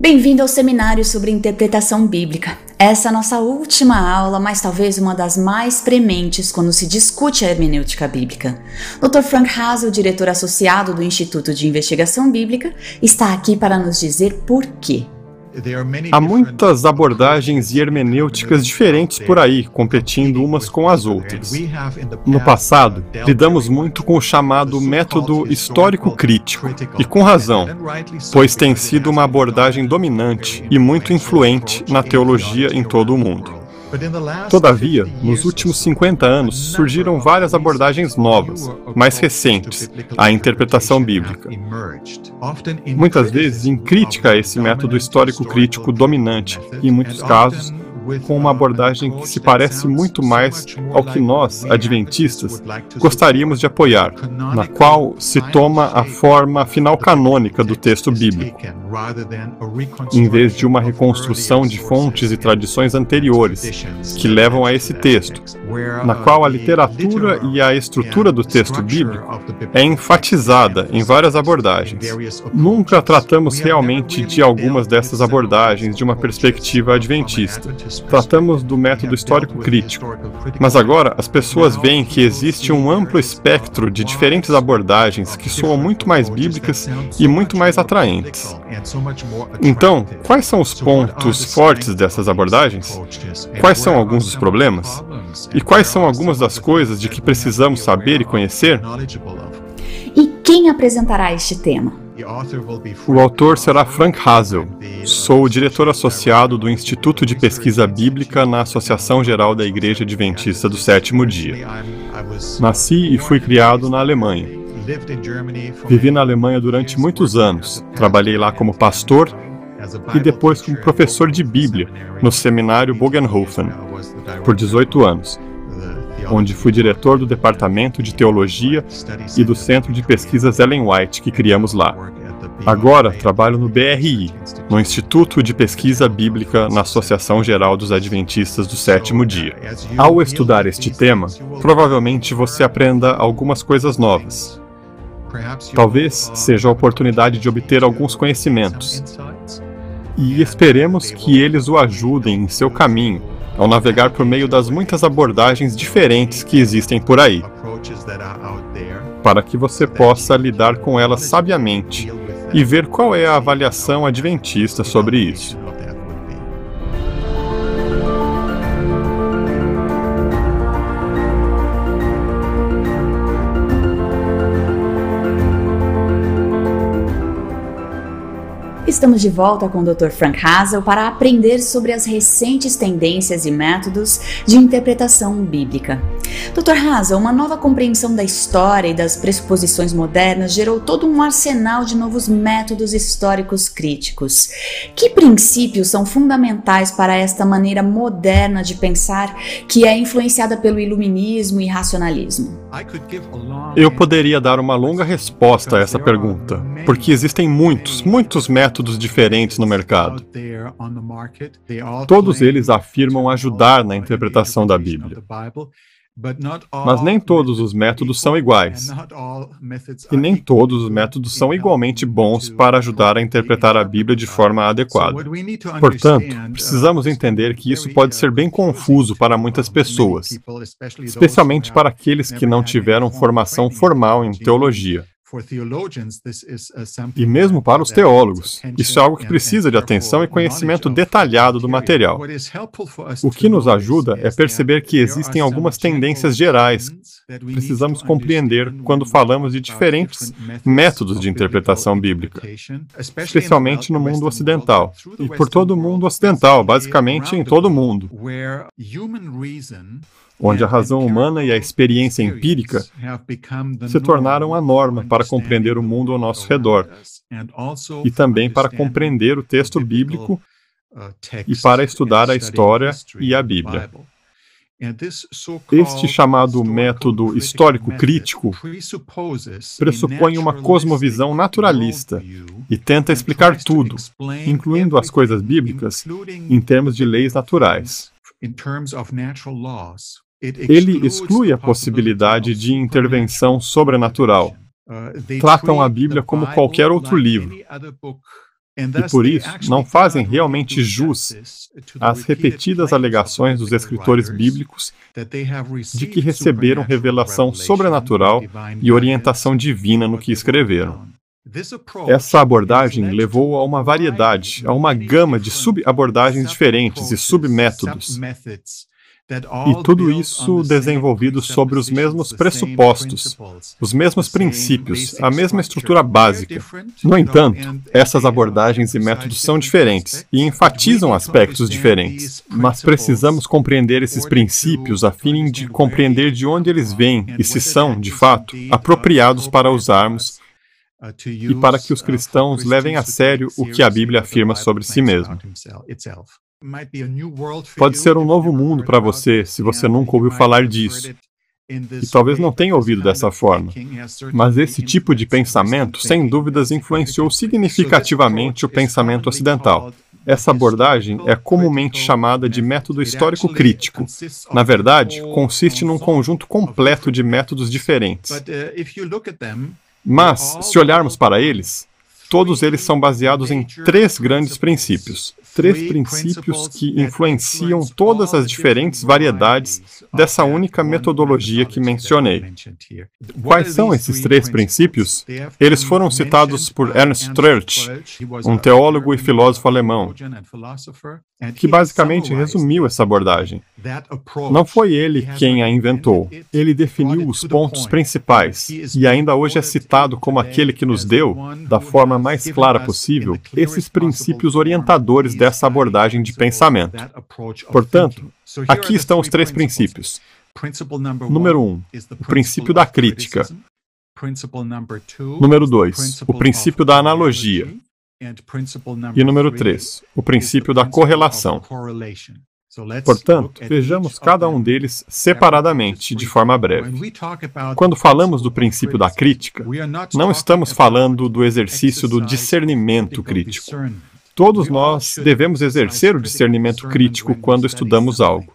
Bem-vindo ao seminário sobre interpretação bíblica. Essa é a nossa última aula, mas talvez uma das mais prementes quando se discute a hermenêutica bíblica. Dr. Frank Hazel, diretor associado do Instituto de Investigação Bíblica, está aqui para nos dizer por quê. Há muitas abordagens e hermenêuticas diferentes por aí, competindo umas com as outras. No passado, lidamos muito com o chamado método histórico crítico, e com razão, pois tem sido uma abordagem dominante e muito influente na teologia em todo o mundo. Todavia, nos últimos 50 anos surgiram várias abordagens novas, mais recentes, à interpretação bíblica. Muitas vezes em crítica a esse método histórico crítico dominante, e em muitos casos com uma abordagem que se parece muito mais ao que nós, adventistas, gostaríamos de apoiar, na qual se toma a forma final canônica do texto bíblico, em vez de uma reconstrução de fontes e tradições anteriores que levam a esse texto, na qual a literatura e a estrutura do texto bíblico é enfatizada em várias abordagens. Nunca tratamos realmente de algumas dessas abordagens de uma perspectiva adventista. Tratamos do método histórico crítico, mas agora as pessoas veem que existe um amplo espectro de diferentes abordagens que soam muito mais bíblicas e muito mais atraentes. Então, quais são os pontos fortes dessas abordagens? Quais são alguns dos problemas? E quais são algumas das coisas de que precisamos saber e conhecer? E quem apresentará este tema? O autor será Frank Hazel. Sou o diretor associado do Instituto de Pesquisa Bíblica na Associação Geral da Igreja Adventista do Sétimo Dia. Nasci e fui criado na Alemanha. Vivi na Alemanha durante muitos anos. Trabalhei lá como pastor e depois como professor de Bíblia no seminário Bogenhofen por 18 anos onde fui diretor do Departamento de Teologia e do Centro de Pesquisas Ellen White, que criamos lá. Agora trabalho no BRI, no Instituto de Pesquisa Bíblica na Associação Geral dos Adventistas do Sétimo Dia. Ao estudar este tema, provavelmente você aprenda algumas coisas novas. Talvez seja a oportunidade de obter alguns conhecimentos. E esperemos que eles o ajudem em seu caminho ao navegar por meio das muitas abordagens diferentes que existem por aí, para que você possa lidar com elas sabiamente e ver qual é a avaliação adventista sobre isso. Estamos de volta com o Dr. Frank Hazel para aprender sobre as recentes tendências e métodos de interpretação bíblica. Dr. Hazel, uma nova compreensão da história e das pressuposições modernas gerou todo um arsenal de novos métodos históricos críticos. Que princípios são fundamentais para esta maneira moderna de pensar que é influenciada pelo iluminismo e racionalismo? Eu poderia dar uma longa resposta a essa pergunta, porque existem muitos, muitos métodos diferentes no mercado. Todos eles afirmam ajudar na interpretação da Bíblia. Mas nem todos os métodos são iguais. E nem todos os métodos são igualmente bons para ajudar a interpretar a Bíblia de forma adequada. Portanto, precisamos entender que isso pode ser bem confuso para muitas pessoas, especialmente para aqueles que não tiveram formação formal em teologia. E mesmo para os teólogos, isso é algo que precisa de atenção e conhecimento detalhado do material. O que nos ajuda é perceber que existem algumas tendências gerais. que precisamos compreender quando falamos de diferentes métodos de interpretação bíblica, especialmente no mundo ocidental, e por todo o mundo ocidental, basicamente em todo o mundo onde a razão humana e a experiência empírica se tornaram a norma para compreender o mundo ao nosso redor e também para compreender o texto bíblico e para estudar a história e a Bíblia. Este chamado método histórico crítico pressupõe uma cosmovisão naturalista e tenta explicar tudo, incluindo as coisas bíblicas, em termos de leis naturais. Ele exclui a possibilidade de intervenção sobrenatural. Uh, Tratam a Bíblia como qualquer outro livro. E por isso, não fazem realmente jus às repetidas alegações dos escritores bíblicos de que receberam revelação sobrenatural e orientação divina no que escreveram. Essa abordagem levou a uma variedade, a uma gama de subabordagens diferentes e submétodos e tudo isso desenvolvido sobre os mesmos pressupostos, os mesmos princípios, a mesma estrutura básica. No entanto, essas abordagens e métodos são diferentes e enfatizam aspectos diferentes. Mas precisamos compreender esses princípios a fim de compreender de onde eles vêm e se são, de fato, apropriados para usarmos e para que os cristãos levem a sério o que a Bíblia afirma sobre si mesmo. Pode ser um novo mundo para você se você nunca ouviu falar disso. E talvez não tenha ouvido dessa forma. Mas esse tipo de pensamento, sem dúvidas, influenciou significativamente o pensamento ocidental. Essa abordagem é comumente chamada de método histórico crítico. Na verdade, consiste num conjunto completo de métodos diferentes. Uh, Mas, se olharmos para eles, todos eles são baseados em três grandes princípios três princípios que influenciam todas as diferentes variedades dessa única metodologia que mencionei. Quais são esses três princípios? Eles foram citados por Ernst Troeltsch, um teólogo e filósofo alemão, que basicamente resumiu essa abordagem. Não foi ele quem a inventou. Ele definiu os pontos principais e ainda hoje é citado como aquele que nos deu, da forma mais clara possível, esses princípios orientadores dessa abordagem de pensamento. Portanto, aqui estão os três princípios. Número um, o princípio da crítica. Número dois, o princípio da analogia. E número três, o princípio da correlação. Portanto, vejamos cada um deles separadamente, de forma breve. Quando falamos do princípio da crítica, não estamos falando do exercício do discernimento crítico. Todos nós devemos exercer o discernimento crítico quando estudamos algo.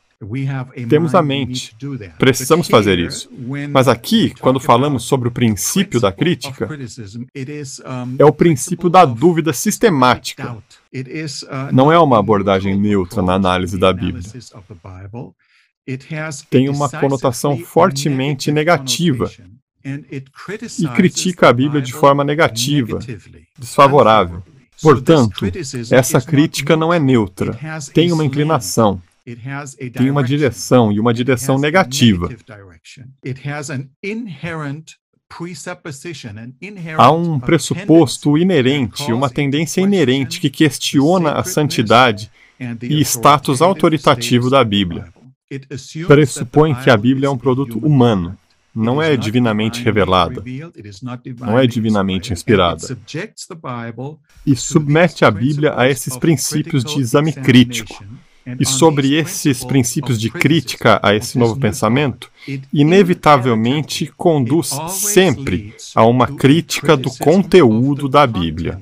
Temos a mente. Precisamos fazer isso. Mas aqui, quando falamos sobre o princípio da crítica, é o princípio da dúvida sistemática. Não é uma abordagem neutra na análise da Bíblia. Tem uma conotação fortemente negativa e critica a Bíblia de forma negativa, desfavorável. Portanto, essa crítica não é neutra, tem uma inclinação tem uma direção e uma direção negativa. Há um pressuposto inerente, uma tendência inerente que questiona a santidade e status autoritativo da Bíblia. Pressupõe que a Bíblia é um produto humano, não é divinamente revelada, não é divinamente inspirada. E submete a Bíblia a esses princípios de exame crítico, e sobre esses princípios de crítica a esse novo pensamento, inevitavelmente conduz sempre a uma crítica do conteúdo da Bíblia.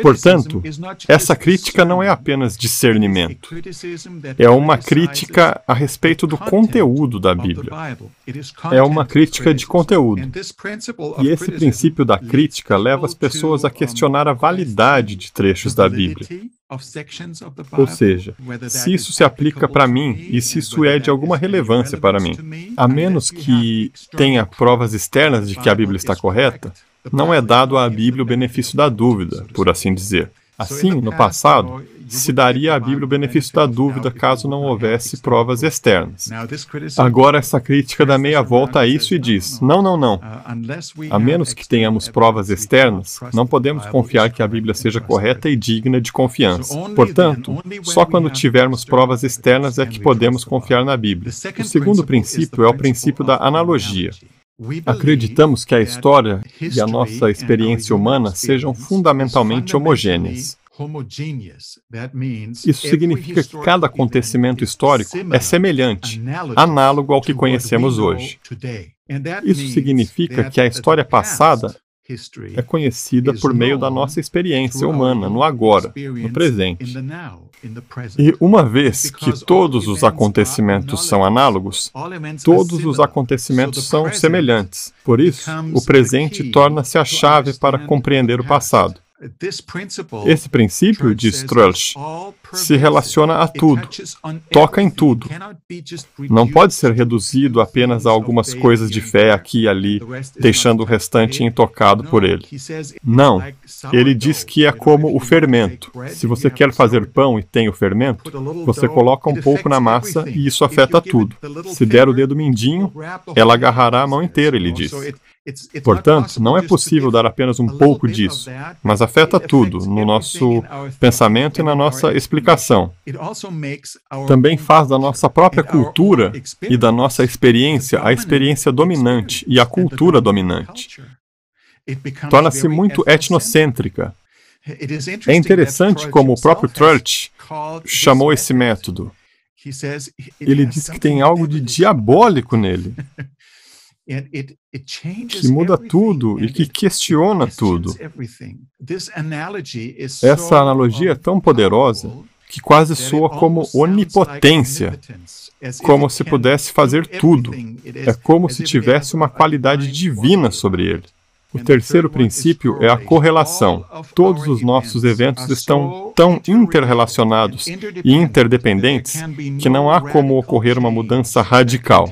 Portanto, essa crítica não é apenas discernimento, é uma crítica a respeito do conteúdo da Bíblia. É uma crítica de conteúdo. E esse princípio da crítica leva as pessoas a questionar a validade de trechos da Bíblia. Ou seja, se isso se aplica para mim e se isso é de alguma relevância para mim, a menos que tenha provas externas de que a Bíblia está correta, não é dado à Bíblia o benefício da dúvida, por assim dizer. Assim, no passado, se daria à Bíblia o benefício da dúvida caso não houvesse provas externas. Agora, essa crítica dá meia volta a isso e diz: não, não, não. A menos que tenhamos provas externas, não podemos confiar que a Bíblia seja correta e digna de confiança. Portanto, só quando tivermos provas externas é que podemos confiar na Bíblia. O segundo princípio é o princípio da analogia. Acreditamos que a história e a nossa experiência humana sejam fundamentalmente homogêneas. Isso significa que cada acontecimento histórico é semelhante, análogo ao que conhecemos hoje. Isso significa que a história passada é conhecida por meio da nossa experiência humana, no agora, no presente. E uma vez que todos os acontecimentos são análogos, todos os acontecimentos são semelhantes. Por isso, o presente torna-se a chave para compreender o passado. Esse princípio, diz Strelch, se relaciona a tudo, toca em tudo. Não pode ser reduzido apenas a algumas coisas de fé aqui e ali, deixando o restante intocado por ele. Não. Ele diz que é como o fermento. Se você quer fazer pão e tem o fermento, você coloca um pouco na massa e isso afeta tudo. Se der o dedo mindinho, ela agarrará a mão inteira, ele diz. Portanto, não é possível dar apenas um pouco disso, mas afeta tudo no nosso pensamento e na nossa explicação. Também faz da nossa própria cultura e da nossa experiência a experiência dominante e a cultura dominante. Torna-se muito etnocêntrica. É interessante como o próprio Trulch chamou esse método. Ele diz que tem algo de diabólico nele. que muda tudo e que questiona tudo. Essa analogia é tão poderosa que quase soa como onipotência, como se pudesse fazer tudo. É como se tivesse uma qualidade divina sobre ele. O terceiro princípio é a correlação. Todos os nossos eventos estão tão interrelacionados e interdependentes que não há como ocorrer uma mudança radical.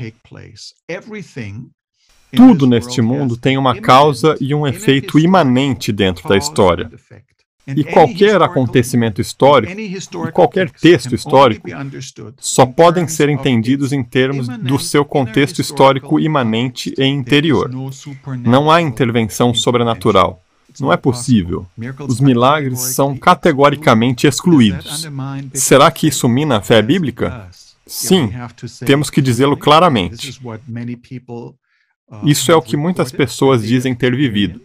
Tudo neste mundo tem uma causa e um efeito imanente dentro da história. E qualquer acontecimento histórico, e qualquer texto histórico, só podem ser entendidos em termos do seu contexto histórico imanente e interior. Não há intervenção sobrenatural. Não é possível. Os milagres são categoricamente excluídos. Será que isso mina a fé bíblica? Sim, temos que dizê-lo claramente. Isso é o que muitas pessoas dizem ter vivido.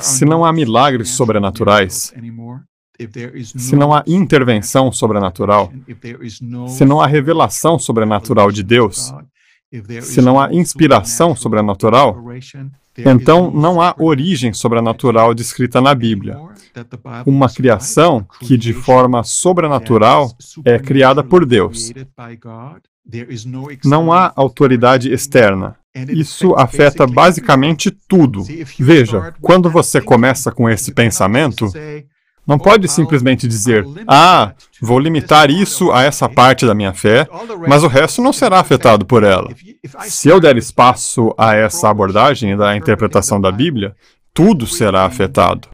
Se não há milagres sobrenaturais, se não há intervenção sobrenatural, se não há revelação sobrenatural de Deus, se não há inspiração sobrenatural, então não há origem sobrenatural descrita na Bíblia. Uma criação que, de forma sobrenatural, é criada por Deus. Não há autoridade externa. Isso afeta basicamente tudo. Veja, quando você começa com esse pensamento, não pode simplesmente dizer, ah, vou limitar isso a essa parte da minha fé, mas o resto não será afetado por ela. Se eu der espaço a essa abordagem da interpretação da Bíblia, tudo será afetado.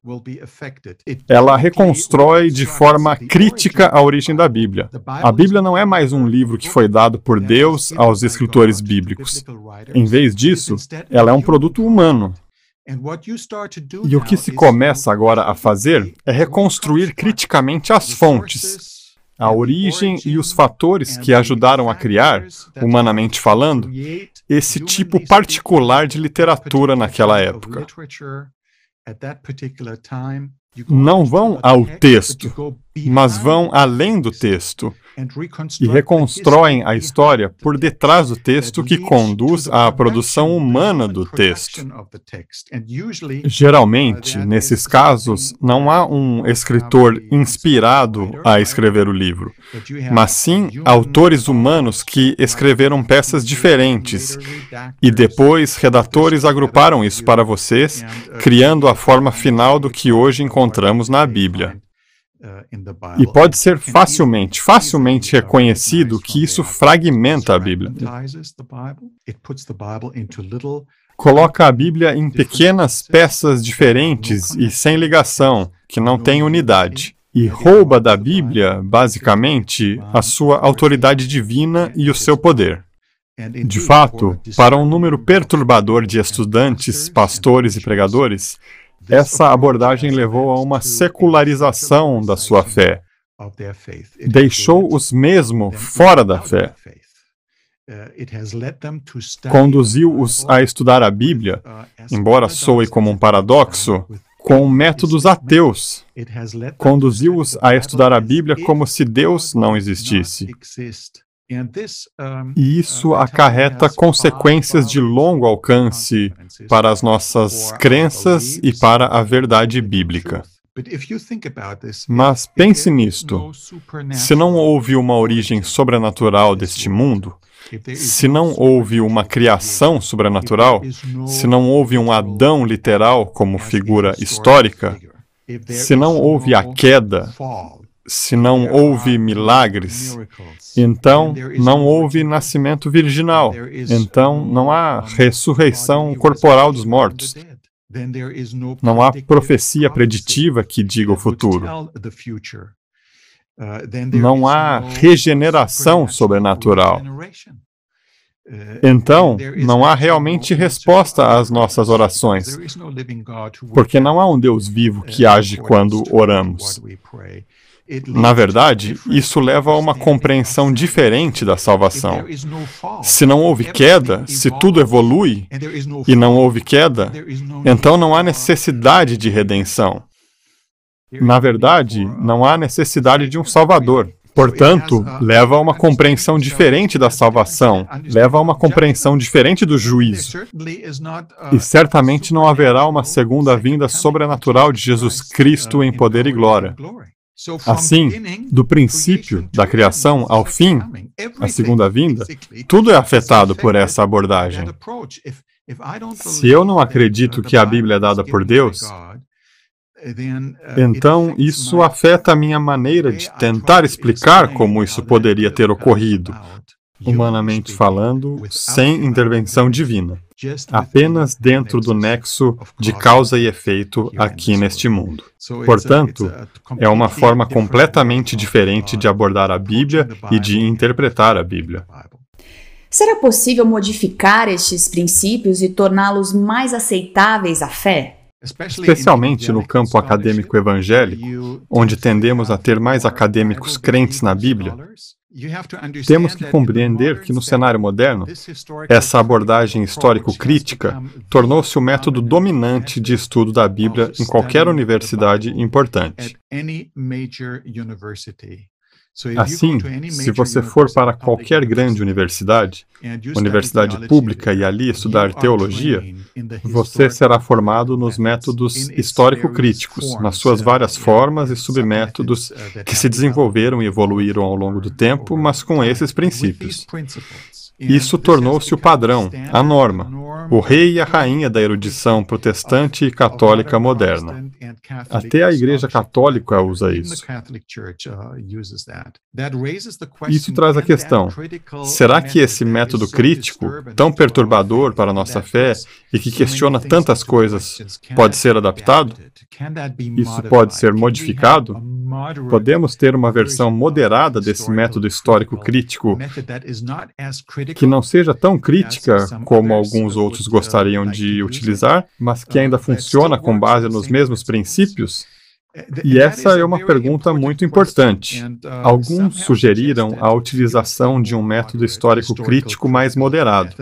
Ela reconstrói de forma crítica a origem da Bíblia. A Bíblia não é mais um livro que foi dado por Deus aos escritores bíblicos. Em vez disso, ela é um produto humano. E o que se começa agora a fazer é reconstruir criticamente as fontes, a origem e os fatores que ajudaram a criar, humanamente falando, esse tipo particular de literatura naquela época. Não vão ao texto, mas vão além do texto e reconstroem a história por detrás do texto que conduz à produção humana do texto. Geralmente, nesses casos, não há um escritor inspirado a escrever o livro, mas sim autores humanos que escreveram peças diferentes e depois redatores agruparam isso para vocês, criando a forma final do que hoje encontramos na Bíblia. E pode ser facilmente, facilmente reconhecido que isso fragmenta a Bíblia. Coloca a Bíblia em pequenas peças diferentes e sem ligação, que não têm unidade. E rouba da Bíblia, basicamente, a sua autoridade divina e o seu poder. De fato, para um número perturbador de estudantes, pastores e pregadores, essa abordagem levou a uma secularização da sua fé. Deixou-os mesmo fora da fé. Conduziu-os a estudar a Bíblia, embora soe como um paradoxo, com métodos ateus. Conduziu-os a estudar a Bíblia como se Deus não existisse. E isso acarreta consequências de longo alcance para as nossas crenças e para a verdade bíblica. Mas pense nisto: se não houve uma origem sobrenatural deste mundo, se não houve uma criação sobrenatural, se não houve um Adão literal como figura histórica, se não houve a queda, se não houve milagres, então não houve nascimento virginal, então não há ressurreição corporal dos mortos. Não há profecia preditiva que diga o futuro. Não há regeneração sobrenatural. Então, não há realmente resposta às nossas orações, porque não há um Deus vivo que age quando oramos. Na verdade, isso leva a uma compreensão diferente da salvação. Se não houve queda, se tudo evolui e não houve queda, então não há necessidade de redenção. Na verdade, não há necessidade de um Salvador. Portanto, leva a uma compreensão diferente da salvação, leva a uma compreensão diferente do juízo. E certamente não haverá uma segunda vinda sobrenatural de Jesus Cristo em poder e glória. Assim, do princípio da criação ao fim, a segunda vinda, tudo é afetado por essa abordagem. Se eu não acredito que a Bíblia é dada por Deus, então isso afeta a minha maneira de tentar explicar como isso poderia ter ocorrido, humanamente falando, sem intervenção divina, apenas dentro do nexo de causa e efeito aqui neste mundo. Portanto, é uma forma completamente diferente de abordar a Bíblia e de interpretar a Bíblia. Será possível modificar estes princípios e torná-los mais aceitáveis à fé? Especialmente no campo acadêmico evangélico, onde tendemos a ter mais acadêmicos crentes na Bíblia, temos que compreender que no cenário moderno, essa abordagem histórico-crítica tornou-se o método dominante de estudo da Bíblia em qualquer universidade importante. Assim, se você for para qualquer grande universidade, universidade pública, e ali estudar teologia, você será formado nos métodos histórico-críticos, nas suas várias formas e submétodos que se desenvolveram e evoluíram ao longo do tempo, mas com esses princípios. Isso tornou-se o padrão, a norma, o rei e a rainha da erudição protestante e católica moderna. Até a Igreja Católica usa isso. Isso traz a questão: será que esse método crítico, tão perturbador para a nossa fé e que questiona tantas coisas, pode ser adaptado? Isso pode ser modificado? Podemos ter uma versão moderada desse método histórico crítico que não seja tão crítica como alguns outros gostariam de utilizar, mas que ainda funciona com base nos mesmos princípios? E essa é uma pergunta muito importante. Alguns sugeriram a utilização de um método histórico crítico mais moderado,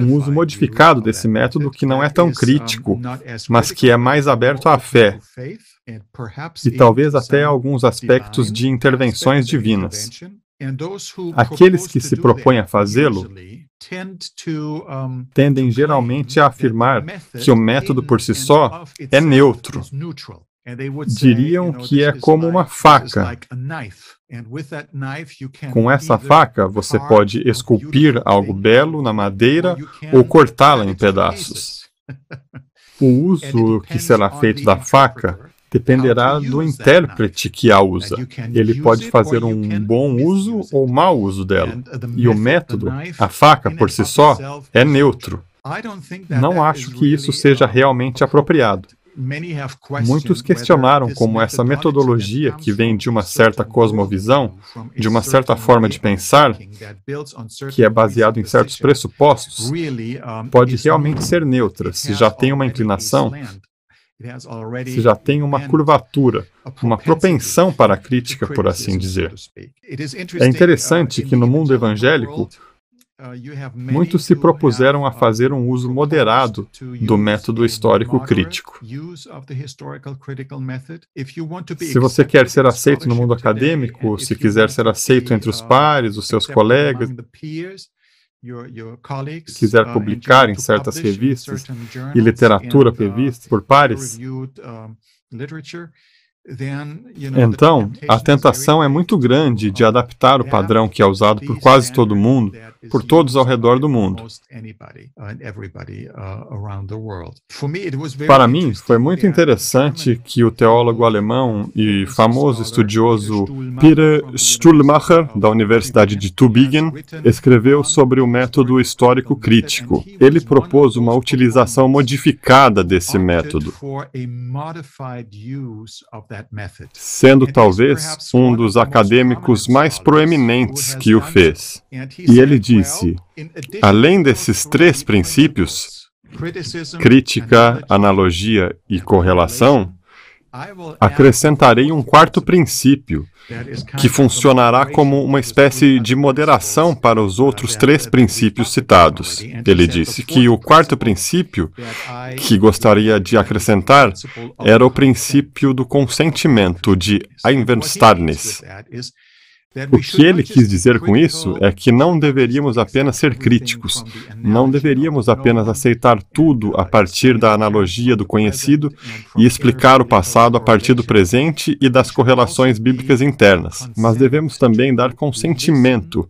um uso modificado desse método que não é tão crítico, mas que é mais aberto à fé, e talvez até alguns aspectos de intervenções divinas. Aqueles que se propõem a fazê-lo tendem geralmente a afirmar que o método por si só é neutro. Diriam que é como uma faca. Com essa faca, você pode esculpir algo belo na madeira ou cortá-la em pedaços. O uso que será feito da faca dependerá do intérprete que a usa. Ele pode fazer um bom uso ou mau uso dela. E o método, a faca por si só, é neutro. Não acho que isso seja realmente apropriado. Muitos questionaram como essa metodologia, que vem de uma certa cosmovisão, de uma certa forma de pensar, que é baseado em certos pressupostos, pode realmente ser neutra. Se já tem uma inclinação se já tem uma curvatura, uma propensão para a crítica, por assim dizer. É interessante que no mundo evangélico, muitos se propuseram a fazer um uso moderado do método histórico crítico. Se você quer ser aceito no mundo acadêmico, se quiser ser aceito entre os pares, os seus colegas, quiser publicar em certas revistas e literatura prevista por pares, Então, a tentação é muito grande de adaptar o padrão que é usado por quase todo mundo, por todos ao redor do mundo. Para mim, foi muito interessante que o teólogo alemão e famoso estudioso Peter Stuhlmacher, da Universidade de Tübingen, escreveu sobre o método histórico crítico. Ele propôs uma utilização modificada desse método sendo talvez um dos acadêmicos mais proeminentes que o fez. E ele disse: além desses três princípios, crítica, analogia e correlação, acrescentarei um quarto princípio, que funcionará como uma espécie de moderação para os outros três princípios citados. Ele disse que o quarto princípio que gostaria de acrescentar era o princípio do consentimento, de Einverständnis. O que ele quis dizer com isso é que não deveríamos apenas ser críticos, não deveríamos apenas aceitar tudo a partir da analogia do conhecido e explicar o passado a partir do presente e das correlações bíblicas internas, mas devemos também dar consentimento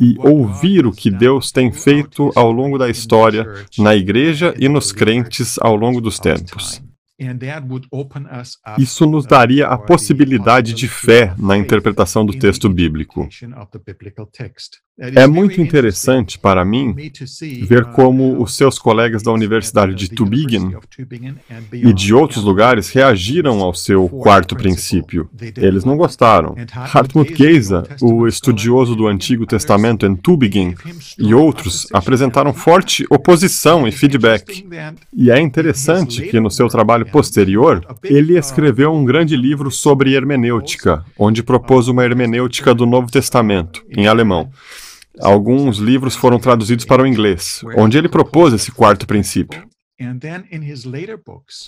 e ouvir o que Deus tem feito ao longo da história, na igreja e nos crentes ao longo dos tempos. Isso nos daria a possibilidade de fé na interpretação do texto bíblico. É muito interessante para mim ver uh, como os seus colegas da Universidade de Tübingen e de outros lugares reagiram ao seu quarto princípio. Eles não gostaram. Hartmut Geisa, o estudioso do Antigo Testamento em Tübingen, e outros apresentaram forte oposição e feedback. E é interessante que no seu trabalho posterior, ele escreveu um grande livro sobre hermenêutica, onde propôs uma hermenêutica do Novo Testamento, em alemão. Alguns livros foram traduzidos para o inglês, onde ele propôs esse quarto princípio.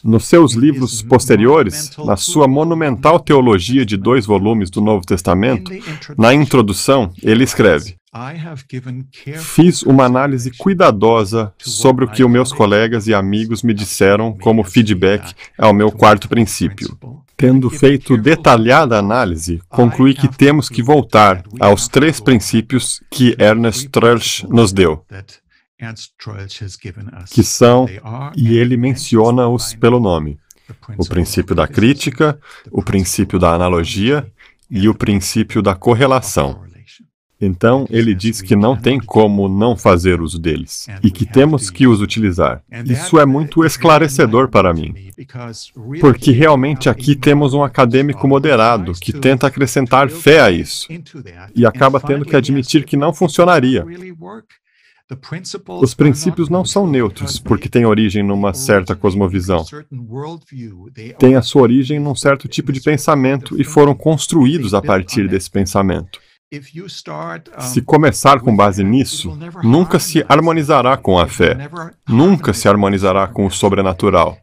Nos seus livros posteriores, na sua monumental teologia de dois volumes do Novo Testamento, na introdução, ele escreve: Fiz uma análise cuidadosa sobre o que os meus colegas e amigos me disseram como feedback ao meu quarto princípio. Tendo feito detalhada análise, concluí que temos que voltar aos três princípios que Ernest Troeltsch nos deu, que são, e ele menciona-os pelo nome, o princípio da crítica, o princípio da analogia e o princípio da correlação. Então, ele diz que não tem como não fazer uso deles e que temos que os utilizar. Isso é muito esclarecedor para mim, porque realmente aqui temos um acadêmico moderado que tenta acrescentar fé a isso e acaba tendo que admitir que não funcionaria. Os princípios não são neutros porque têm origem numa certa cosmovisão. Têm a sua origem num certo tipo de pensamento e foram construídos a partir desse pensamento. Se começar com base nisso, nunca se harmonizará com a fé, nunca se harmonizará com o sobrenatural.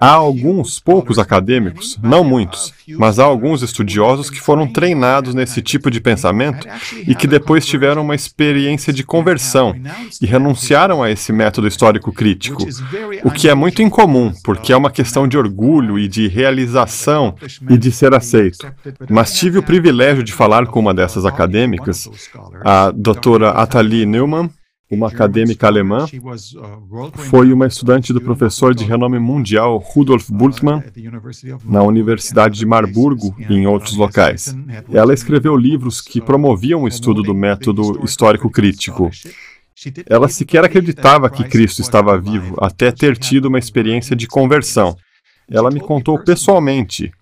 Há alguns poucos acadêmicos, não muitos, mas há alguns estudiosos que foram treinados nesse tipo de pensamento e que depois tiveram uma experiência de conversão e renunciaram a esse método histórico crítico, o que é muito incomum, porque é uma questão de orgulho e de realização e de ser aceito. Mas tive o privilégio de falar com uma dessas acadêmicas, a doutora Athalie Neumann, uma acadêmica alemã, foi uma estudante do professor de renome mundial Rudolf Bultmann na Universidade de Marburgo e em outros locais. Ela escreveu livros que promoviam o estudo do método histórico crítico. Ela sequer acreditava que Cristo estava vivo até ter tido uma experiência de conversão. Ela me contou pessoalmente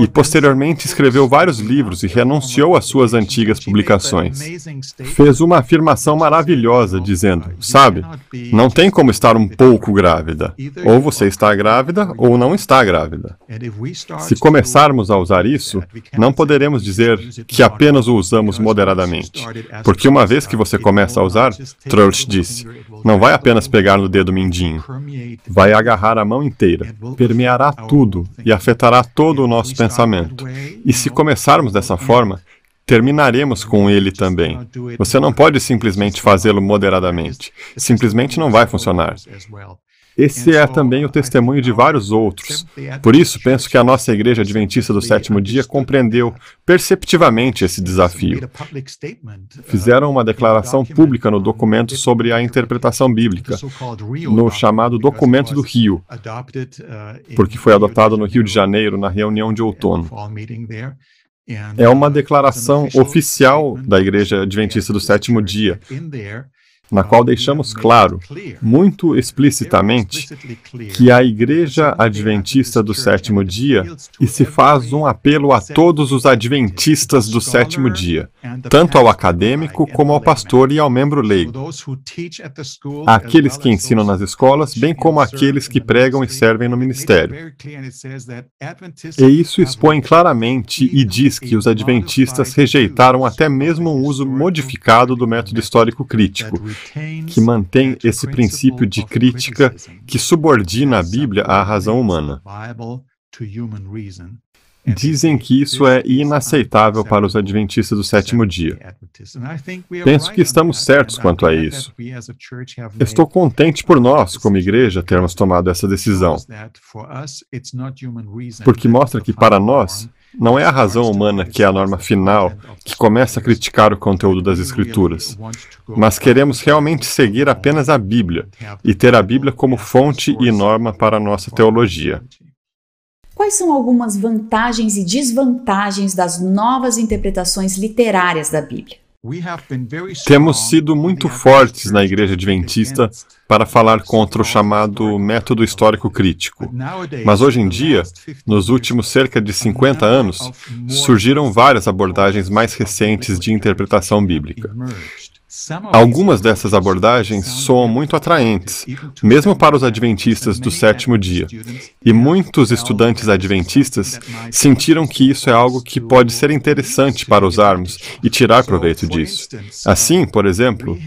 e posteriormente escreveu vários livros e renunciou às suas antigas publicações. Fez uma afirmação maravilhosa, dizendo: Sabe, não tem como estar um pouco grávida. Ou você está grávida ou não está grávida. Se começarmos a usar isso, não poderemos dizer que apenas o usamos moderadamente. Porque uma vez que você começa a usar, Trout disse, não vai apenas pegar no dedo mindinho, vai agarrar a mão inteira, permeará tudo e afetará todo o nosso pensamento. E se começarmos dessa forma, terminaremos com ele também. Você não pode simplesmente fazê-lo moderadamente. Simplesmente não vai funcionar. Esse é também o testemunho de vários outros. Por isso, penso que a nossa Igreja Adventista do Sétimo Dia compreendeu perceptivamente esse desafio. Fizeram uma declaração pública no documento sobre a interpretação bíblica, no chamado Documento do Rio, porque foi adotado no Rio de Janeiro na reunião de outono. É uma declaração oficial da Igreja Adventista do Sétimo Dia, na qual deixamos claro, muito explicitamente, que a Igreja Adventista do Sétimo Dia e se faz um apelo a todos os adventistas do sétimo dia, tanto ao acadêmico como ao pastor e ao membro leigo, aqueles que ensinam nas escolas, bem como aqueles que pregam e servem no ministério. E isso expõe claramente e diz que os adventistas rejeitaram até mesmo um uso modificado do método histórico crítico, que mantém esse princípio de crítica que subordina a Bíblia à razão humana. Dizem que isso é inaceitável para os adventistas do sétimo dia. Penso que estamos certos quanto a isso. Estou contente por nós, como igreja, termos tomado essa decisão, porque mostra que para nós não é a razão humana que é a norma final que começa a criticar o conteúdo das Escrituras, mas queremos realmente seguir apenas a Bíblia e ter a Bíblia como fonte e norma para a nossa teologia. Quais são algumas vantagens e desvantagens das novas interpretações literárias da Bíblia? Temos sido muito fortes na Igreja Adventista para falar contra o chamado método histórico crítico. Mas hoje em dia, nos últimos cerca de 50 anos, surgiram várias abordagens mais recentes de interpretação bíblica. Algumas dessas abordagens soam muito atraentes, mesmo para os adventistas do sétimo dia. E muitos estudantes adventistas sentiram que isso é algo que pode ser interessante para usarmos e tirar proveito disso. Assim, por exemplo,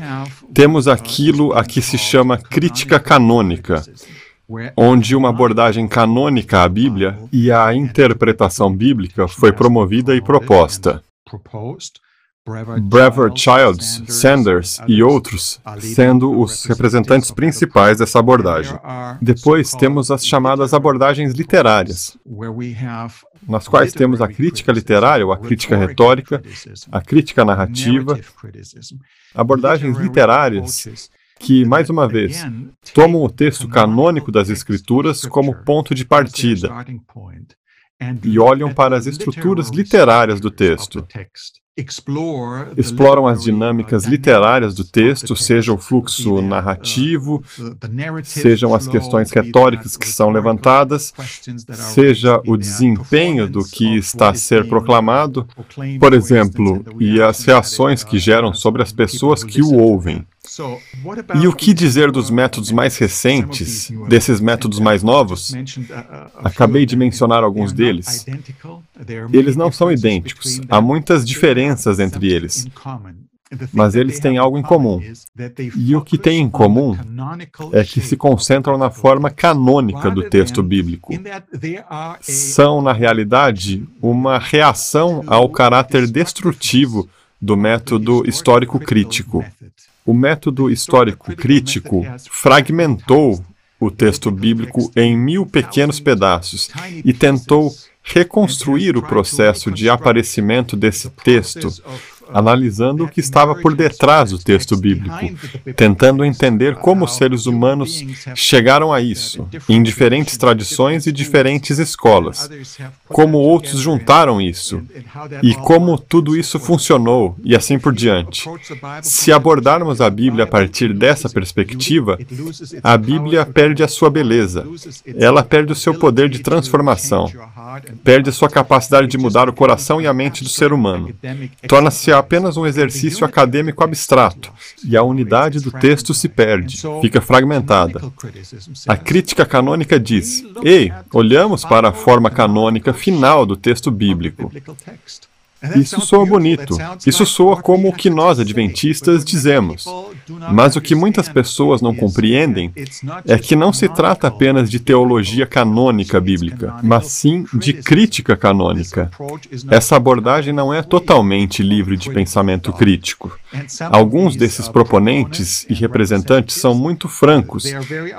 temos aquilo a que se chama crítica canônica, onde uma abordagem canônica à Bíblia e à interpretação bíblica foi promovida e proposta. Brever Childs, Sanders e outros sendo os representantes principais dessa abordagem. Depois temos as chamadas abordagens literárias, nas quais temos a crítica literária ou a crítica retórica, a crítica narrativa, abordagens literárias que, mais uma vez, tomam o texto canônico das Escrituras como ponto de partida e olham para as estruturas literárias do texto exploram as dinâmicas literárias do texto, seja o fluxo narrativo, sejam as questões retóricas que são levantadas, seja o desempenho do que está a ser proclamado, por exemplo, e as reações que geram sobre as pessoas que o ouvem. E o que dizer dos métodos mais recentes, desses métodos mais novos? Acabei de mencionar alguns deles. Eles não são idênticos, há muitas diferenças entre eles. Mas eles têm algo em comum. E o que têm em comum é que se concentram na forma canônica do texto bíblico. São, na realidade, uma reação ao caráter destrutivo do método histórico crítico. O método histórico crítico fragmentou o texto bíblico em mil pequenos pedaços e tentou reconstruir o processo de aparecimento desse texto analisando o que estava por detrás do texto bíblico, tentando entender como os seres humanos chegaram a isso, em diferentes tradições e diferentes escolas, como outros juntaram isso, e como tudo isso funcionou, e assim por diante. Se abordarmos a Bíblia a partir dessa perspectiva, a Bíblia perde a sua beleza, ela perde o seu poder de transformação, perde sua capacidade de mudar o coração e a mente do ser humano, torna-se apenas um exercício acadêmico abstrato e a unidade do texto se perde, fica fragmentada. A crítica canônica diz: Ei, olhamos para a forma canônica final do texto bíblico. Isso soa bonito. Isso soa como o que nós, adventistas, dizemos. Mas o que muitas pessoas não compreendem é que não se trata apenas de teologia canônica bíblica, mas sim de crítica canônica. Essa abordagem não é totalmente livre de pensamento crítico. Alguns desses proponentes e representantes são muito francos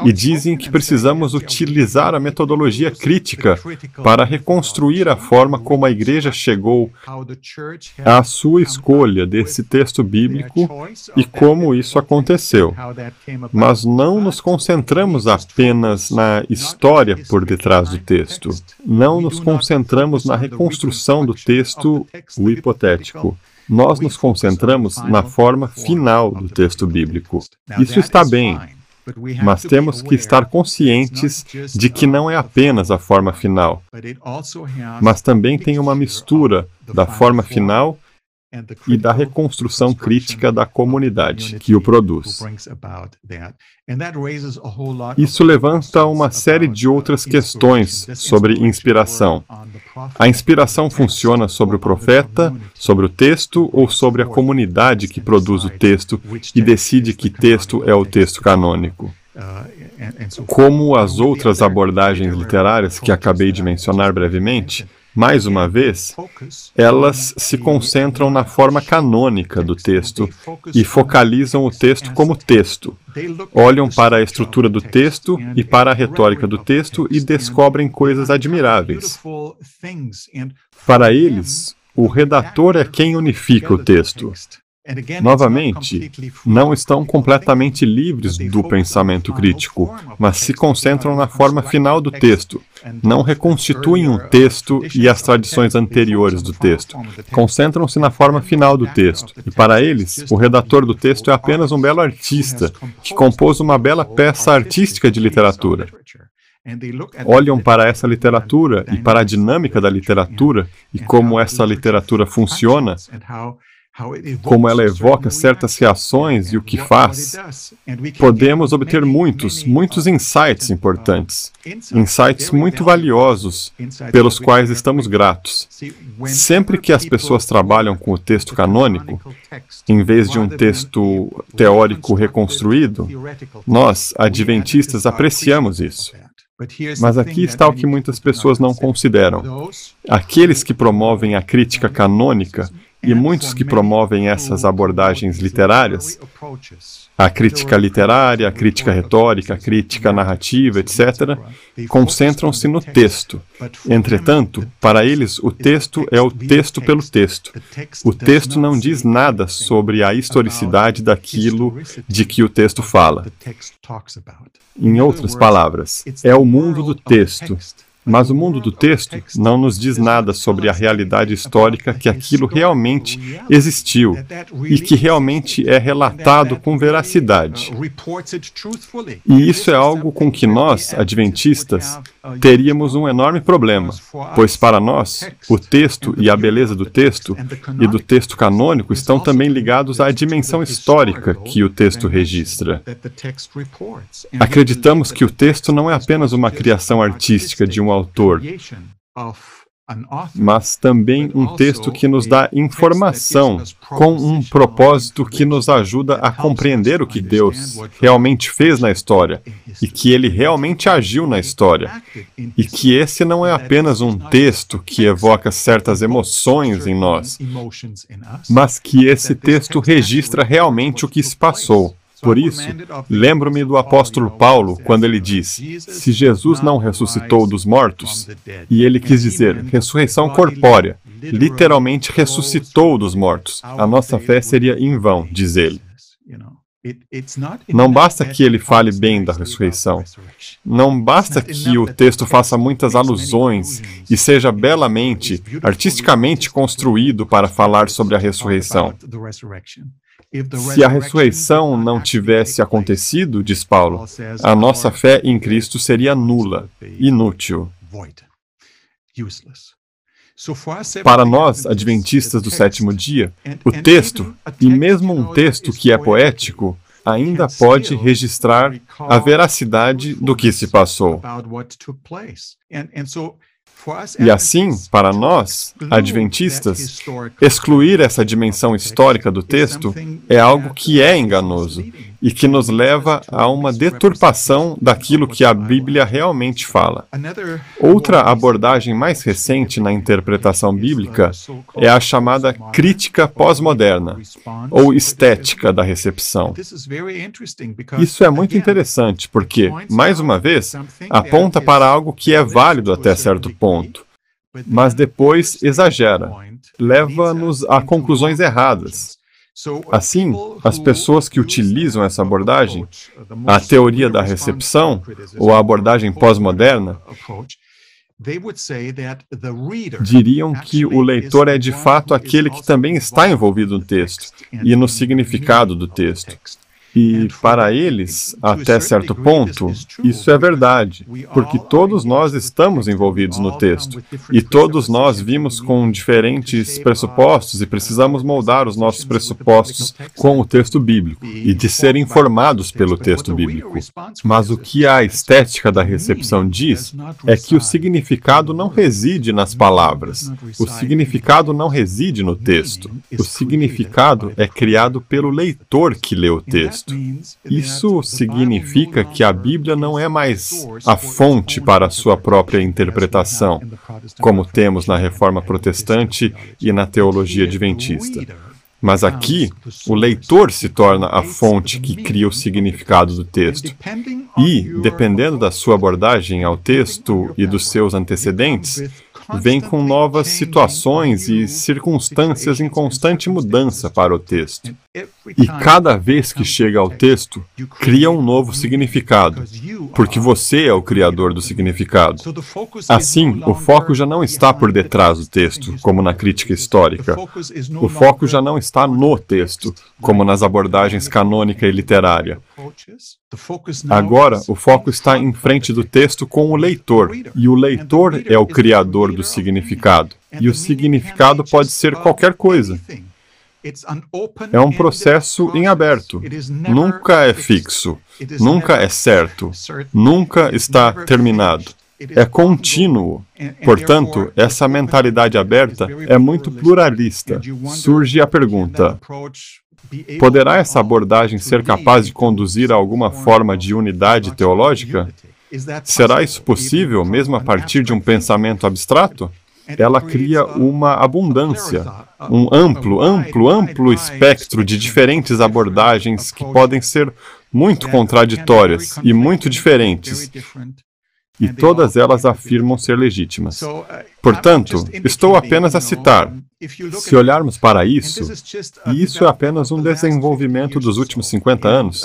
e dizem que precisamos utilizar a metodologia crítica para reconstruir a forma como a igreja chegou à sua escolha desse texto bíblico e como isso aconteceu. Mas não nos concentramos apenas na história por detrás do texto. Não nos concentramos na reconstrução do texto, o hipotético. nós nos concentramos na forma final do texto bíblico. Isso está bem, mas temos que estar conscientes de que não é apenas a forma final, mas também tem uma mistura da forma final e da reconstrução crítica da comunidade que o produz. Isso levanta uma série de outras questões sobre inspiração. A inspiração funciona sobre o profeta, sobre o texto ou sobre a comunidade que produz o texto e decide que texto é o texto canônico? Como as outras abordagens literárias que acabei de mencionar brevemente, mais uma vez, elas se concentram na forma canônica do texto e focalizam o texto como texto. Olham para a estrutura do texto e para a retórica do texto e descobrem coisas admiráveis. Para eles, o redator é quem unifica o texto. Novamente, não estão completamente livres do pensamento crítico, mas se concentram na forma final do texto. Não reconstituem um texto e as tradições anteriores do texto. Concentram-se na forma final do texto. E para eles, o redator do texto é apenas um belo artista que compôs uma bela peça artística de literatura olham para essa literatura e para a dinâmica da literatura e como essa literatura funciona como ela evoca certas reações e o que faz, podemos obter muitos, muitos insights importantes, insights muito valiosos, pelos quais estamos gratos. Sempre que as pessoas trabalham com o texto canônico, em vez de um texto teórico reconstruído, nós, adventistas, apreciamos isso. Mas aqui está o que muitas pessoas não consideram. Aqueles que promovem a crítica canônica e muitos que promovem essas abordagens literárias, a crítica literária, a crítica retórica, a crítica narrativa, etc., concentram-se no texto. Entretanto, para eles, o texto é o texto pelo texto. O texto não diz nada sobre a historicidade daquilo de que o texto fala. Em outras palavras, é o mundo do texto mas o mundo do texto não nos diz nada sobre a realidade histórica que aquilo realmente existiu e que realmente é relatado com veracidade. E isso é algo com que nós, adventistas, teríamos um enorme problema, pois para nós, o texto e a beleza do texto e do texto canônico estão também ligados à dimensão histórica que o texto registra. Acreditamos que o texto não é apenas uma criação artística de um autor, mas também um texto que nos dá informação com um propósito que nos ajuda a compreender o que Deus realmente fez na história e que ele realmente agiu na história. E que esse não é apenas um texto que evoca certas emoções em nós, mas que esse texto registra realmente o que se passou. Por isso, lembro-me do apóstolo Paulo quando ele diz: Se Jesus não ressuscitou dos mortos, e ele quis dizer ressurreição corpórea, literalmente ressuscitou dos mortos, a nossa fé seria em vão, diz ele. Não basta que ele fale bem da ressurreição. Não basta que o texto faça muitas alusões e seja belamente, artisticamente construído para falar sobre a ressurreição. Se a ressurreição não tivesse acontecido, diz Paulo, a nossa fé em Cristo seria nula, inútil. Para nós, adventistas do sétimo dia, o texto, e mesmo um texto que é poético, ainda pode registrar a veracidade do que se passou. E assim, para nós, adventistas, excluir essa dimensão histórica do texto é algo que é enganoso e que nos leva a uma deturpação daquilo que a Bíblia realmente fala. Outra abordagem mais recente na interpretação bíblica é a chamada crítica pós-moderna, ou estética da recepção. Isso é muito interessante porque, mais uma vez, aponta para algo que é válido até certo ponto, mas depois exagera, leva-nos a conclusões erradas. Assim, as pessoas que utilizam essa abordagem, a teoria da recepção, ou a abordagem pós-moderna, diriam que o leitor é de fato aquele que também está envolvido no texto e no significado do texto. E para eles, até certo ponto, isso é verdade, porque todos nós estamos envolvidos no texto. e todos nós vimos com diferentes pressupostos e precisamos moldar os nossos pressupostos com o texto bíblico e de ser informados pelo texto bíblico. Mas o que a estética da recepção diz é que o significado não reside nas palavras, o significado não reside no texto, o significado é criado pelo leitor que lê o texto. Isso significa que a Bíblia não é mais a fonte para a sua própria interpretação, como temos na Reforma Protestante e na teologia adventista. Mas aqui, o leitor se torna a fonte que cria o significado do texto. E, dependendo da sua abordagem ao texto e dos seus antecedentes, vem com novas situações e circunstâncias em constante mudança para o texto. E cada vez que chega ao texto, cria um novo significado, porque você é o criador do significado. Assim, o foco já não está por detrás do texto, como na crítica histórica. O foco já não está no texto, como nas abordagens canônica e literária. Agora, o foco está em frente do texto com o leitor, e o leitor é o criador do significado. E o significado pode ser qualquer coisa. É um processo em aberto. Nunca é fixo. Nunca é certo. Nunca está terminado. É contínuo. Portanto, essa mentalidade aberta é muito pluralista. Surge a pergunta: poderá essa abordagem ser capaz de conduzir a alguma forma de unidade teológica? Será isso possível, mesmo a partir de um pensamento abstrato? ela cria uma abundância, um amplo, amplo, amplo espectro de diferentes abordagens que podem ser muito contraditórias e muito diferentes. E todas elas afirmam ser legítimas. Portanto, estou apenas a citar. Se olharmos para isso, e isso é apenas um desenvolvimento dos últimos 50 anos,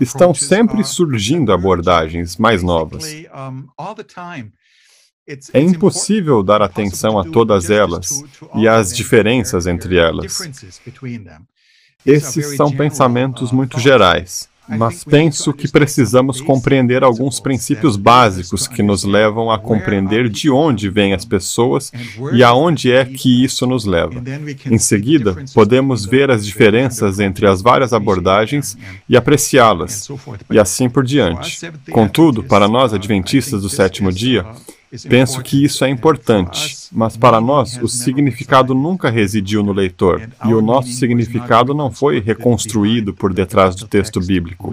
estão sempre surgindo abordagens mais novas. É impossível dar atenção a todas elas e às diferenças entre elas. Esses são pensamentos muito gerais, mas penso que precisamos compreender alguns princípios básicos que nos levam a compreender de onde vêm as pessoas e aonde é que isso nos leva. Em seguida, podemos ver as diferenças entre as várias abordagens e apreciá-las, e assim por diante. Contudo, para nós adventistas do sétimo dia, Penso que isso é importante, mas para nós o significado nunca residiu no leitor, e o nosso significado não foi reconstruído por detrás do texto bíblico.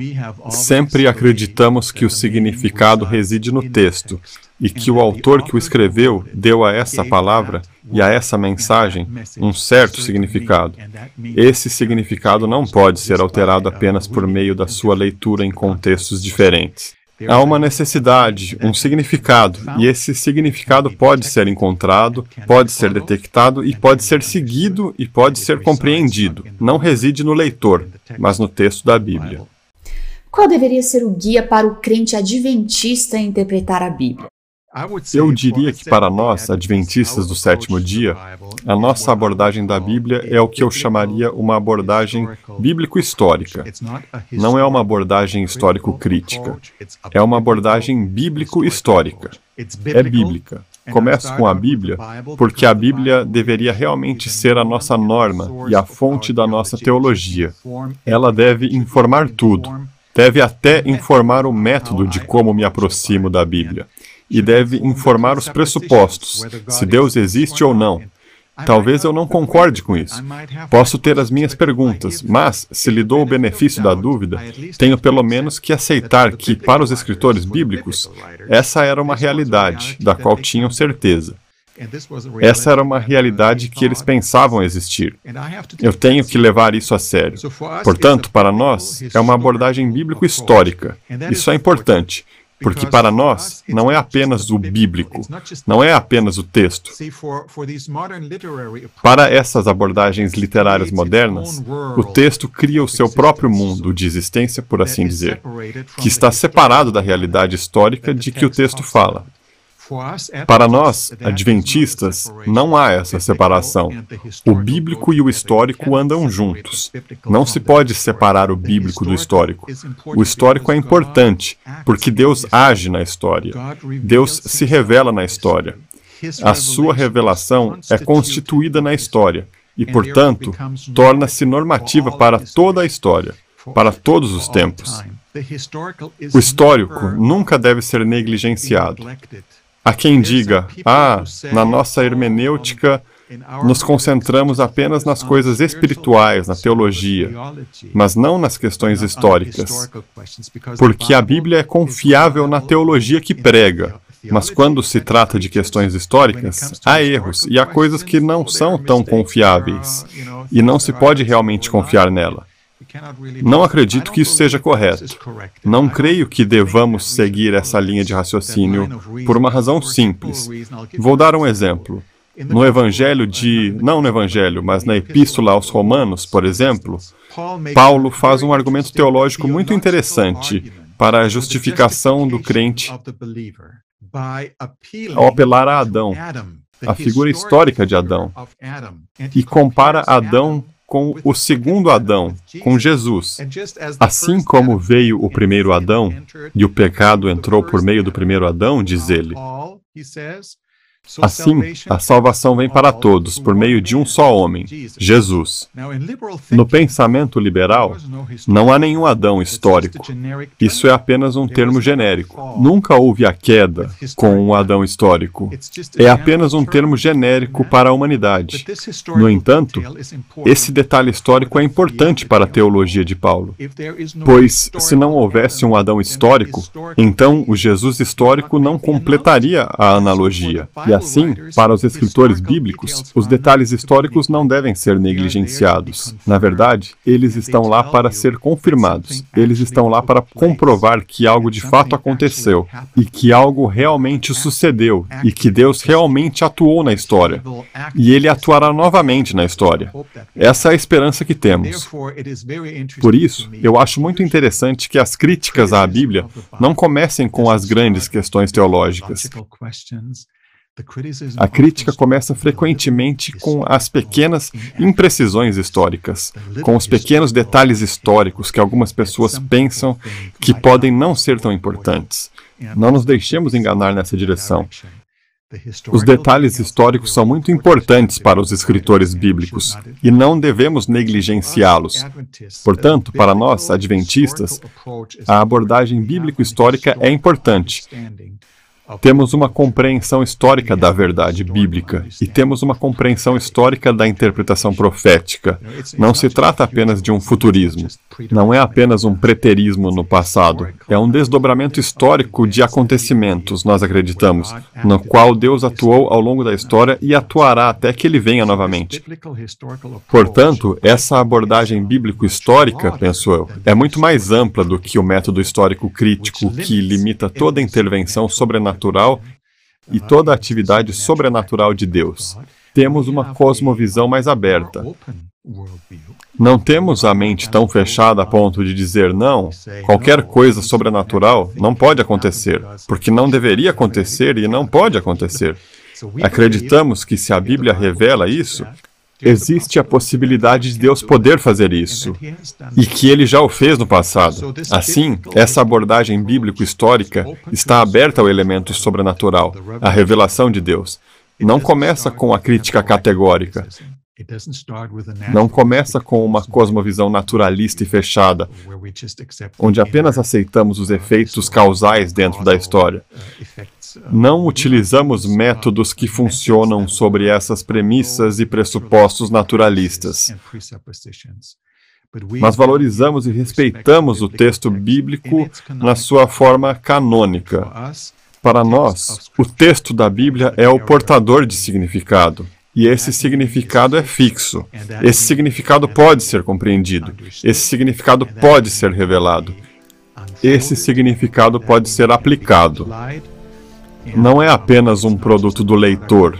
Sempre acreditamos que o significado reside no texto, e que o autor que o escreveu deu a essa palavra e a essa mensagem um certo significado. Esse significado não pode ser alterado apenas por meio da sua leitura em contextos diferentes. Há uma necessidade, um significado, e esse significado pode ser encontrado, pode ser detectado e pode ser seguido e pode ser compreendido. Não reside no leitor, mas no texto da Bíblia. Qual deveria ser o guia para o crente adventista interpretar a Bíblia? Eu diria que para nós, adventistas do sétimo dia, a nossa abordagem da Bíblia é o que eu chamaria uma abordagem bíblico-histórica. Não é uma abordagem histórico-crítica. É uma abordagem bíblico-histórica. É bíblica. Começo com a Bíblia, porque a Bíblia deveria realmente ser a nossa norma e a fonte da nossa teologia. Ela deve informar tudo. Deve até informar o método de como me aproximo da Bíblia. E deve informar os pressupostos, se Deus existe ou não. Talvez eu não concorde com isso. Posso ter as minhas perguntas, mas, se lhe dou o benefício da dúvida, tenho pelo menos que aceitar que, para os escritores bíblicos, essa era uma realidade da qual tinham certeza. Essa era uma realidade que eles pensavam existir. Eu tenho que levar isso a sério. Portanto, para nós, é uma abordagem bíblico-histórica. Isso é importante. Porque para nós não é apenas o bíblico, não é apenas o texto. Para essas abordagens literárias modernas, o texto cria o seu próprio mundo de existência, por assim dizer, que está separado da realidade histórica de que o texto fala. Para nós, adventistas, não há essa separação. O bíblico e o histórico andam juntos. Não se pode separar o bíblico do histórico. O histórico é importante, porque Deus age na história. Deus se revela na história. A sua revelação é constituída na história e, portanto, torna-se normativa para toda a história, para todos os tempos. O histórico nunca deve ser negligenciado. Há quem diga, ah, na nossa hermenêutica, nos concentramos apenas nas coisas espirituais, na teologia, mas não nas questões históricas. Porque a Bíblia é confiável na teologia que prega, mas quando se trata de questões históricas, há erros e há coisas que não são tão confiáveis, e não se pode realmente confiar nela. Não acredito que isso seja correto. Não creio que devamos seguir essa linha de raciocínio por uma razão simples. Vou dar um exemplo. No Evangelho de. Não no Evangelho, mas na Epístola aos Romanos, por exemplo, Paulo faz um argumento teológico muito interessante para a justificação do crente ao apelar a Adão, a figura histórica de Adão, e compara Adão com o segundo Adão, com Jesus. Assim como veio o primeiro Adão, e o pecado entrou por meio do primeiro Adão, diz ele. Assim, a salvação vem para todos por meio de um só homem, Jesus. No pensamento liberal, não há nenhum Adão histórico. Isso é apenas um termo genérico. Nunca houve a queda com um Adão histórico. É apenas um termo genérico para a humanidade. No entanto, esse detalhe histórico é importante para a teologia de Paulo. Pois, se não houvesse um Adão histórico, então o Jesus histórico não completaria a analogia. E assim, para os escritores bíblicos, os detalhes históricos não devem ser negligenciados. Na verdade, eles estão lá para ser confirmados. Eles estão lá para comprovar que algo de fato aconteceu e que algo realmente sucedeu e que Deus realmente atuou na história. E ele atuará novamente na história. Essa é a esperança que temos. Por isso, eu acho muito interessante que as críticas à Bíblia não comecem com as grandes questões teológicas. A crítica começa frequentemente com as pequenas imprecisões históricas, com os pequenos detalhes históricos que algumas pessoas pensam que podem não ser tão importantes. Não nos deixemos enganar nessa direção. Os detalhes históricos são muito importantes para os escritores bíblicos e não devemos negligenciá-los. Portanto, para nós, adventistas, a abordagem bíblico-histórica é importante, temos uma compreensão histórica da verdade bíblica e temos uma compreensão histórica da interpretação profética. Não se trata apenas de um futurismo. Não é apenas um preterismo no passado. É um desdobramento histórico de acontecimentos, nós acreditamos, no qual Deus atuou ao longo da história e atuará até que ele venha novamente. Portanto, essa abordagem bíblico-histórica, penso eu, é muito mais ampla do que o método histórico crítico que limita toda intervenção sobrenatural sobrenatural e toda a atividade sobrenatural de Deus. Temos uma cosmovisão mais aberta. Não temos a mente tão fechada a ponto de dizer não, qualquer coisa sobrenatural não pode acontecer, porque não deveria acontecer e não pode acontecer. Acreditamos que se a Bíblia revela isso, Existe a possibilidade de Deus poder fazer isso, e que ele já o fez no passado. Assim, essa abordagem bíblico-histórica está aberta ao elemento sobrenatural, à revelação de Deus. Não começa com a crítica categórica. Não começa com uma cosmovisão naturalista e fechada, onde apenas aceitamos os efeitos causais dentro da história. Não utilizamos métodos que funcionam sobre essas premissas e pressupostos naturalistas. Mas valorizamos e respeitamos o texto bíblico na sua forma canônica. Para nós, o texto da Bíblia é o portador de significado. E esse significado é fixo. Esse significado pode ser compreendido. Esse significado pode ser revelado. Esse significado pode ser aplicado. Não é apenas um produto do leitor,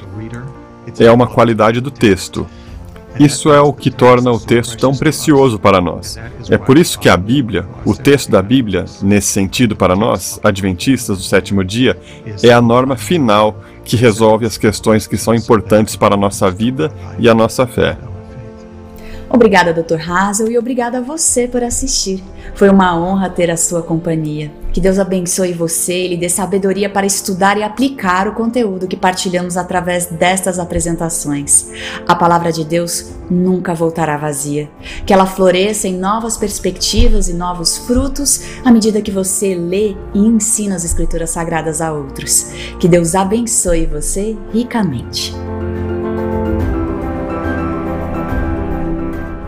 é uma qualidade do texto. Isso é o que torna o texto tão precioso para nós. É por isso que a Bíblia, o texto da Bíblia, nesse sentido para nós, adventistas do sétimo dia, é a norma final que resolve as questões que são importantes para a nossa vida e a nossa fé. Obrigada, Dr. Hazel, e obrigada a você por assistir. Foi uma honra ter a sua companhia. Que Deus abençoe você e lhe dê sabedoria para estudar e aplicar o conteúdo que partilhamos através destas apresentações. A palavra de Deus nunca voltará vazia. Que ela floresça em novas perspectivas e novos frutos à medida que você lê e ensina as Escrituras Sagradas a outros. Que Deus abençoe você ricamente.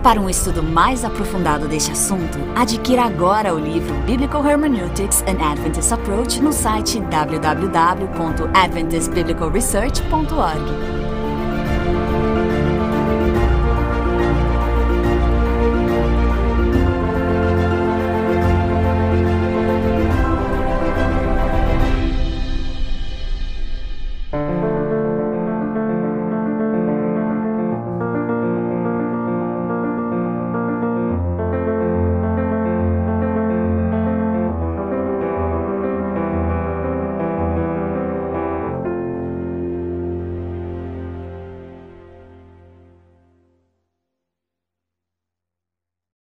Para um estudo mais aprofundado deste assunto, adquira agora o livro Biblical Hermeneutics and Adventist Approach no site www.adventistbiblicalresearch.org.